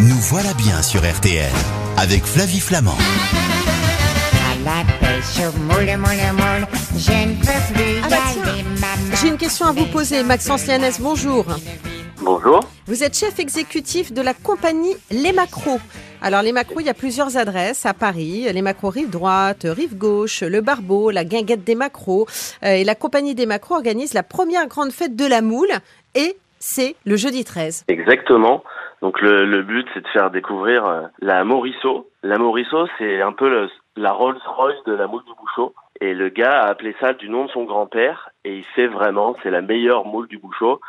Nous voilà bien sur RTL avec Flavie Flamand. À la pêche au moule, moule, moule, je ne peux plus Ah bah aller, maman. J'ai une question à vous poser. Maxence Lianès, bonjour. Bonjour. Vous êtes chef exécutif de la compagnie Les Macros. Alors, les Macros, il y a plusieurs adresses à Paris. Les Macros rive droite, rive gauche, le Barbeau, la guinguette des Macros. Euh, et la compagnie des Macros organise la première grande fête de la moule. Et c'est le jeudi 13. Exactement. Donc le, le but, c'est de faire découvrir euh, la Morisseau. La Morisseau, c'est un peu le- la Rolls-Royce de la moule du Bouchot. Et le gars a appelé ça du nom de son grand-père. Et il fait vraiment, c'est la meilleure moule du Bouchot.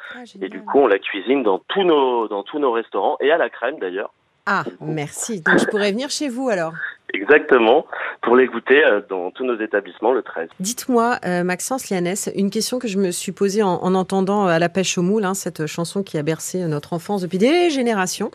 Et du coup, on la cuisine dans tous nos, dans tous nos restaurants et à la crème d'ailleurs. Ah, merci. Donc, je pourrais venir chez vous alors. Exactement. Pour les goûter euh, dans tous nos établissements le 13. Dites-moi, euh, Maxence Lianès, une question que je me suis posée en, en entendant euh, à la pêche au moule, hein, cette chanson qui a bercé notre enfance depuis des générations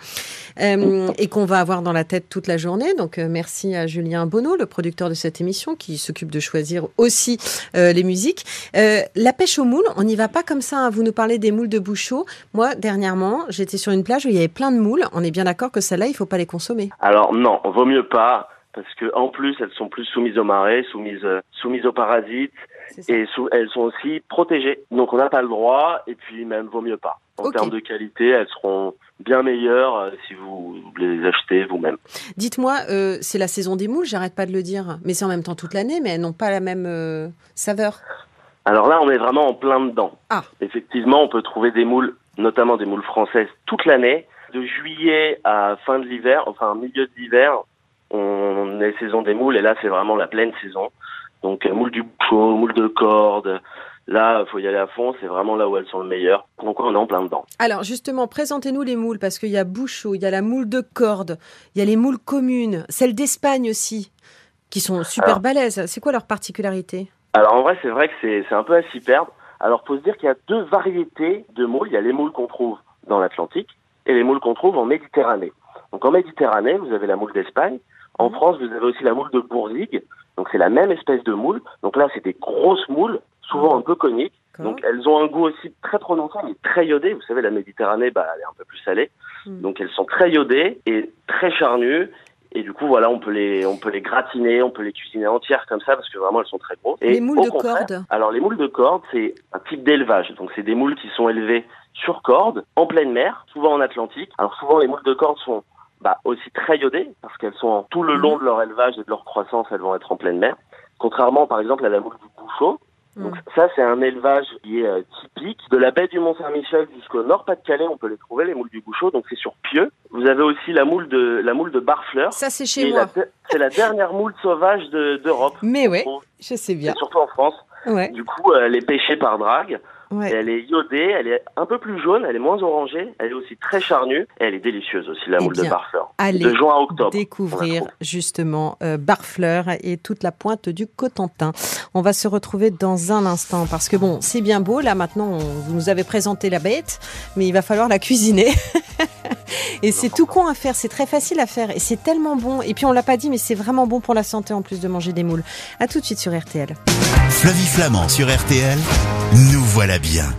euh, et qu'on va avoir dans la tête toute la journée. Donc, euh, merci à Julien Bonneau, le producteur de cette émission, qui s'occupe de choisir aussi les musiques. La pêche au moule, on n'y va pas comme ça. hein. Vous nous parlez des moules de Bouchot. Moi, dernièrement, j'étais sur une plage où il y avait plein de moules. On est bien d'accord que celles-là, il faut pas les consommer. Alors non, vaut mieux pas. Parce que en plus, elles sont plus soumises aux marées, soumises, euh, soumises aux parasites. Et elles sont aussi protégées. Donc on n'a pas le droit, et puis même vaut mieux pas. En termes de qualité, elles seront bien meilleures euh, si vous les achetez vous-même. Dites-moi, euh, c'est la saison des moules, j'arrête pas de le dire, mais c'est en même temps toute l'année, mais elles n'ont pas la même euh, saveur. Alors là, on est vraiment en plein dedans. Ah. Effectivement, on peut trouver des moules, notamment des moules françaises, toute l'année. De juillet à fin de l'hiver, enfin milieu de l'hiver, on est saison des moules, et là, c'est vraiment la pleine saison. Donc euh, moules du bouchot, moules de corde. Là, faut y aller à fond. C'est vraiment là où elles sont le meilleur. Donc on est en plein dedans. Alors justement, présentez-nous les moules, parce qu'il y a Bouchot, il y a la moule de corde, il y a les moules communes, celles d'Espagne aussi, qui sont super Alors- balèzes. C'est quoi leur particularité? Alors en vrai, c'est vrai que c'est c'est un peu à s'y perdre. Alors faut se dire qu'il y a deux variétés de moules. Il y a les moules qu'on trouve dans l'Atlantique et les moules qu'on trouve en Méditerranée. Donc en Méditerranée, vous avez la moule d'Espagne. En Mhm. France, vous avez aussi la moule de Bourzigue. Donc c'est la même espèce de moule. Donc là, c'est des grosses moules, souvent un peu coniques. Donc elles ont un goût aussi très prononcé, mais très iodé. Vous savez, la Méditerranée, bah, elle est un peu plus salée. Mhm. Donc elles sont très iodées et très charnues. Et du coup, voilà, on peut les, on peut les gratiner, on peut les cuisiner entières comme ça parce que vraiment elles sont très grosses. Et Les moules au de corde Alors les moules de corde, c'est un type d'élevage. Donc c'est des moules qui sont élevées sur corde, en pleine mer, souvent en Atlantique. Alors souvent les moules de corde sont bah, aussi très iodées parce qu'elles sont tout le long de leur élevage et de leur croissance, elles vont être en pleine mer. Contrairement par exemple à la moule du bouchot, donc Mm. ça, c'est un élevage qui est euh, typique. De la baie du Mont-Saint-Michel jusqu'au Nord-Pas-de-Calais, on peut les trouver, les moules du Bouchot. Donc c'est sur Pieux. Vous avez aussi la moule de la moule de Barfleur. Ça, c'est chez moi. C'est la dernière moule sauvage de- d'Europe. Mais ouais, trouve- je sais Et bien. surtout en France. Ouais, Du coup, euh, elle est pêchée par drague. Ouais. elle est iodée, elle est un peu plus jaune, elle est moins orangée, elle est aussi très charnue. Et elle est délicieuse aussi, la Eh moule de Barfleur. allez De juin à octobre. découvrir justement euh, Barfleur et toute la pointe du Cotentin. On va se retrouver dans un instant parce que bon, c'est bien beau là maintenant, on- vous nous avez présenté la bête, mais il va falloir la cuisiner. et c'est tout con à faire, c'est très facile à faire et c'est tellement bon. Et puis on l'a pas dit, mais c'est vraiment bon pour la santé en plus de manger des moules. À tout de suite sur RTL. Flavie Flamand sur RTL. Nous voilà bien.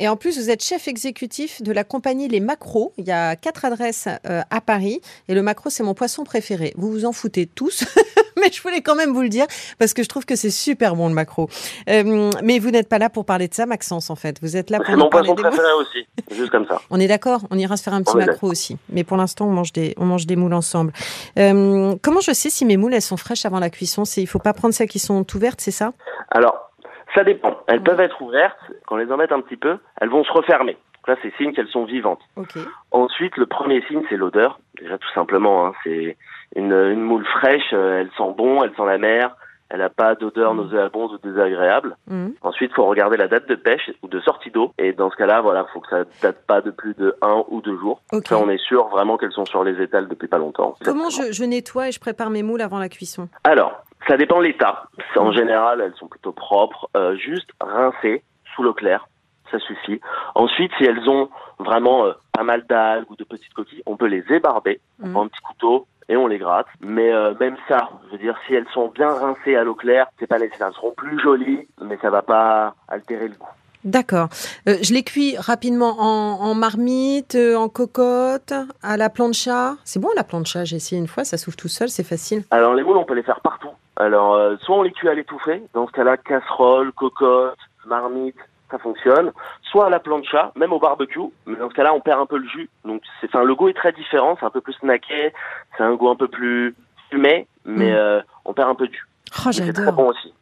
Et en plus, vous êtes chef exécutif de la compagnie Les Macros. Il y a quatre adresses euh, à Paris. Et le macro, c'est mon poisson préféré. Vous vous en foutez tous. mais je voulais quand même vous le dire parce que je trouve que c'est super bon le macro. Euh, mais vous n'êtes pas là pour parler de ça, Maxence, en fait. Vous êtes là pour C'est mon poisson préféré aussi. Juste comme ça. On est d'accord? On ira se faire un petit On est macro aussi. Mais pour l'instant, on mange des, on mange des moules ensemble. Euh, comment je sais si mes moules, elles sont fraîches avant la cuisson? Il faut pas prendre celles qui sont ouvertes, c'est ça? Alors, ça dépend. Elles peuvent être ouvertes. Quand on les embête un petit peu, elles vont se refermer. Là, c'est signe qu'elles sont vivantes. Ok. Ensuite, le premier signe, c'est l'odeur. Déjà, tout simplement, hein, c'est une, une moule fraîche. euh, Elle sent bon, elle sent la mer. Elle n'a pas d'odeur Mm. nauséabonde ou désagréable. Mhm. Ensuite, il faut regarder la date de pêche ou de sortie d'eau. Et dans ce cas-là, voilà, faut que ça date pas de plus de un ou deux jours. Ok. Ça, on est sûr vraiment qu'elles sont sur les étals depuis pas longtemps. Comment je, je nettoie et je prépare mes moules avant la cuisson? Alors, ça dépend de l'état. En général, elles sont plutôt propres. Euh, juste rincées sous l'eau claire, ça suffit. Ensuite, si elles ont vraiment euh, pas mal d'algues ou de petites coquilles, on peut les ébarber. On Mhm. prend un petit couteau et on les gratte. Mais euh, même ça, je veux dire, si elles sont bien rincées à l'eau claire, c'est pas nécessaire. Elles seront plus jolies, mais ça va pas altérer le goût. D'accord. Euh, je les cuis rapidement en, en marmite, euh, en cocotte, à la plancha. C'est bon la plancha, j'ai essayé une fois, ça s'ouvre tout seul, c'est facile. Alors les moules, on peut les faire partout. Alors euh, soit on les cuit à l'étouffée, dans ce cas-là, casserole, cocotte, marmite, ça fonctionne. Soit à la plancha, même au barbecue, mais dans ce cas-là, on perd un peu le jus. Donc c'est, enfin, le goût est très différent, c'est un peu plus snacké, c'est un goût un peu plus fumé, mais Mm. euh, on perd un peu de jus. Oh, c'est très bon aussi.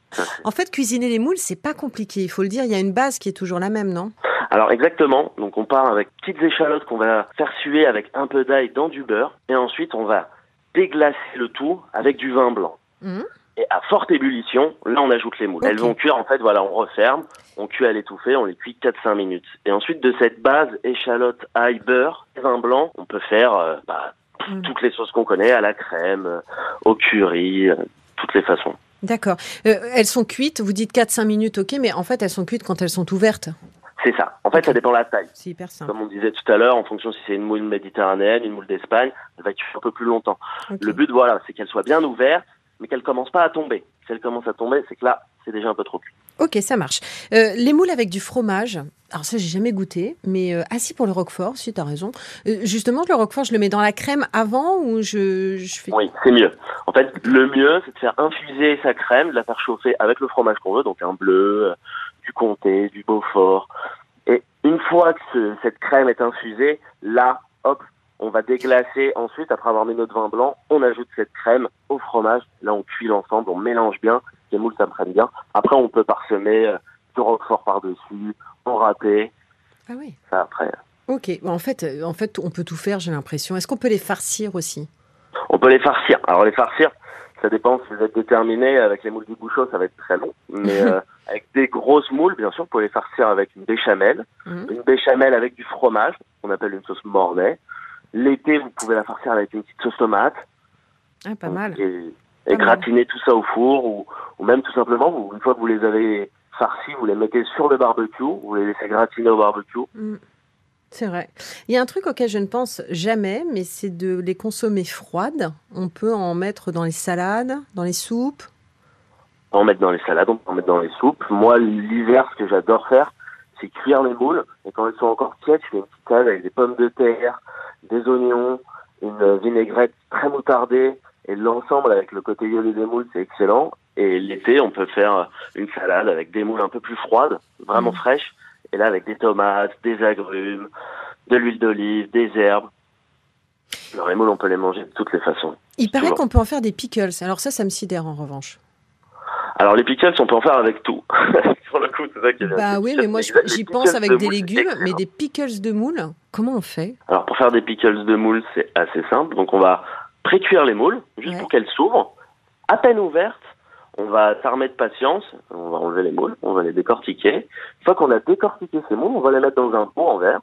En fait, cuisiner les moules, c'est pas compliqué. Il faut le dire, il y a une base qui est toujours la même, non? Alors exactement, donc on part avec petites échalotes qu'on va faire suer avec un peu d'ail dans du beurre, et ensuite on va déglacer le tout avec du vin blanc. Mhm. Et à forte ébullition, là on ajoute les moules. Elles vont cuire en fait, voilà, on referme, on cuit à l'étouffée, on les cuit 4-5 minutes. Et ensuite de cette base, échalote, ail, beurre, vin blanc, on peut faire euh, bah, Mhm. toutes les sauces qu'on connaît, à la crème, euh, au curry, euh, toutes les façons. D'accord. Euh, elles sont cuites, vous dites 4-5 minutes, ok, mais en fait, elles sont cuites quand elles sont ouvertes. C'est ça. En fait, ça dépend de la taille. C'est hyper simple. Comme on disait tout à l'heure, en fonction si c'est une moule méditerranéenne, une moule d'Espagne, elle va cuire un peu plus longtemps. Le but, voilà, c'est qu'elle soit bien ouverte, mais qu'elle commence pas à tomber. Si elle commence à tomber, c'est que là, c'est déjà un peu trop cuit. Ok, ça marche. Euh, les moules avec du fromage, alors ça, j'ai jamais goûté, mais euh, assis pour le roquefort, si tu as raison. Euh, justement, le roquefort, je le mets dans la crème avant ou je, je fais. Oui, c'est mieux. En fait, le mieux, c'est de faire infuser sa crème, de la faire chauffer avec le fromage qu'on veut, donc un bleu, euh, du comté, du beaufort. Et une fois que ce- cette crème est infusée, là, hop, on va déglacer. Ensuite, après avoir mis notre vin blanc, on ajoute cette crème au fromage. Là, on cuit l'ensemble, on mélange bien. Les moules, ça me prenne bien. Après, on peut parsemer euh, du roquefort par-dessus, on râper. Ah oui. Ça, après, Ok. Bon, en fait, euh, en fait, on peut tout faire, j'ai l'impression. Est-ce qu'on peut les farcir aussi? On peut les farcir. Alors les farcir, ça dépend si vous êtes déterminé. Avec les moules du bouchon, ça va être très long. Mais euh, avec des grosses moules, bien sûr, vous pouvez les farcir avec une béchamel. Mhm. Une béchamel avec du fromage, qu'on appelle une sauce mornay. L'été, vous pouvez la farcir avec une petite sauce tomate. Ah, pas mal. Et, Pas et mal. gratiner tout ça au four. Ou, ou même tout simplement, vous, une fois que vous les avez farcis, vous les mettez sur le barbecue. Vous les laissez gratiner au barbecue. Mm. C'est vrai. Il y a un truc auquel je ne pense jamais, mais c'est de les consommer froides. On peut en mettre dans les salades, dans les soupes. On peut en mettre dans les salades, on peut en mettre dans les soupes. Moi, l'hiver, ce que j'adore faire, c'est cuire les moules. Et quand elles sont encore tièdes, je fais une petite salade avec des pommes de terre, des oignons, une vinaigrette très moutardée. Et l'ensemble, avec le côté violet des moules, c'est excellent. Et l'été, on peut faire une salade avec des moules un peu plus froides, vraiment Mhm. fraîches. Et là, avec des tomates, des agrumes, de l'huile d'olive, des herbes. Alors, les moules, on peut les manger de toutes les façons. Il paraît qu'on peut en faire des pickles. Alors ça, ça me sidère en revanche. Alors, les pickles, on peut en faire avec tout. Sur le coup, c'est ça qui est. Bah oui, mais moi j'y pense avec des légumes, mais des pickles de moules, comment on fait? Alors pour faire des pickles de moules, c'est assez simple. Donc on va pré-cuire les moules, juste Ouais. pour qu'elles s'ouvrent. À peine ouvertes, on va s'armer de patience, on va enlever les moules, on va les décortiquer. Une fois qu'on a décortiqué ces moules, on va les mettre dans un pot en verre.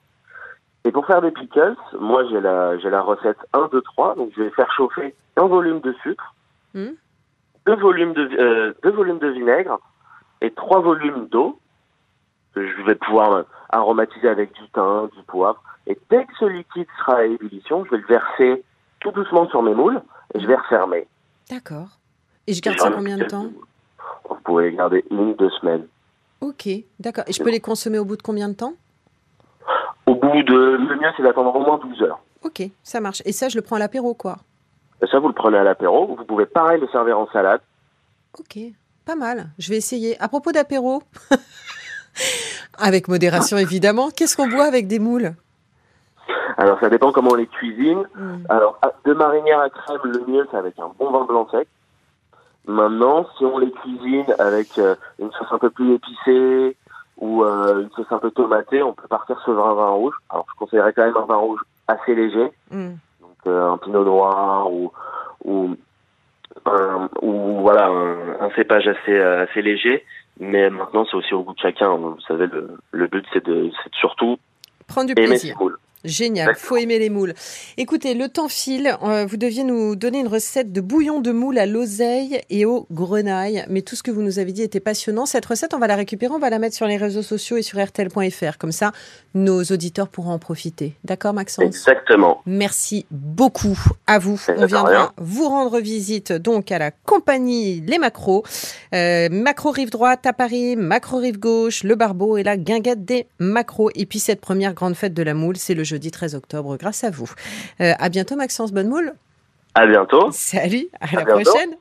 Et pour faire des pickles, moi j'ai la, j'ai la recette 1, 2, 3. Donc je vais faire chauffer un volume de sucre, Hmm. Deux, volumes de, euh, deux volumes de vinaigre et trois volumes d'eau que je vais pouvoir aromatiser avec du thym, du poivre. Et dès que ce liquide sera à ébullition, je vais le verser tout doucement sur mes moules et je vais refermer. D'accord. Et je garde ça combien de temps. Vous pouvez les garder une, deux semaines. Ok, d'accord. Et je peux les consommer au bout de combien de temps Au bout de, le mieux c'est d'attendre au moins 12 heures. Ok, ça marche. Et ça, je le prends à l'apéro, quoi. Et ça, vous le prenez à l'apéro. Vous pouvez pareil le servir en salade. Ok, pas mal. Je vais essayer. À propos d'apéro, avec modération évidemment, qu'est-ce qu'on boit avec des moules? Alors ça dépend comment on les cuisine. Hmm. Alors, à- de marinière à crème, le mieux, c'est avec un bon vin blanc sec. Maintenant, si on les cuisine avec euh, une sauce un peu plus épicée ou euh, une sauce un peu tomatée, on peut partir sur un vin rouge. Alors, je conseillerais quand même un vin rouge assez léger, Hmm. Euh, un pinot noir ou ou un, ou voilà un, un cépage assez euh, assez léger. Mais maintenant, c'est aussi au goût de chacun. Vous savez, le, le but, c'est de, c'est de surtout Prendre du aimer plaisir. ses moules. Génial, faut aimer les moules. Écoutez, le temps file. Euh, vous deviez nous donner une recette de bouillon de moule à l'oseille et au grenaille. Mais tout ce que vous nous avez dit était passionnant. Cette recette, on va la récupérer, on va la mettre sur les réseaux sociaux et sur RTL.fr. Comme ça, nos auditeurs pourront en profiter. D'accord, Maxence? Exactement. Merci beaucoup à vous. On viendra rien. vous rendre visite donc à la compagnie Les Macros. Euh, macro rive droite à Paris, macro rive gauche, le barbeau et la guinguette des macros. Et puis cette première grande fête de la moule, c'est le jeudi 13 octobre grâce à vous. Euh, à bientôt Maxence, bonne moule. À bientôt. Salut, à, À la bientôt. prochaine.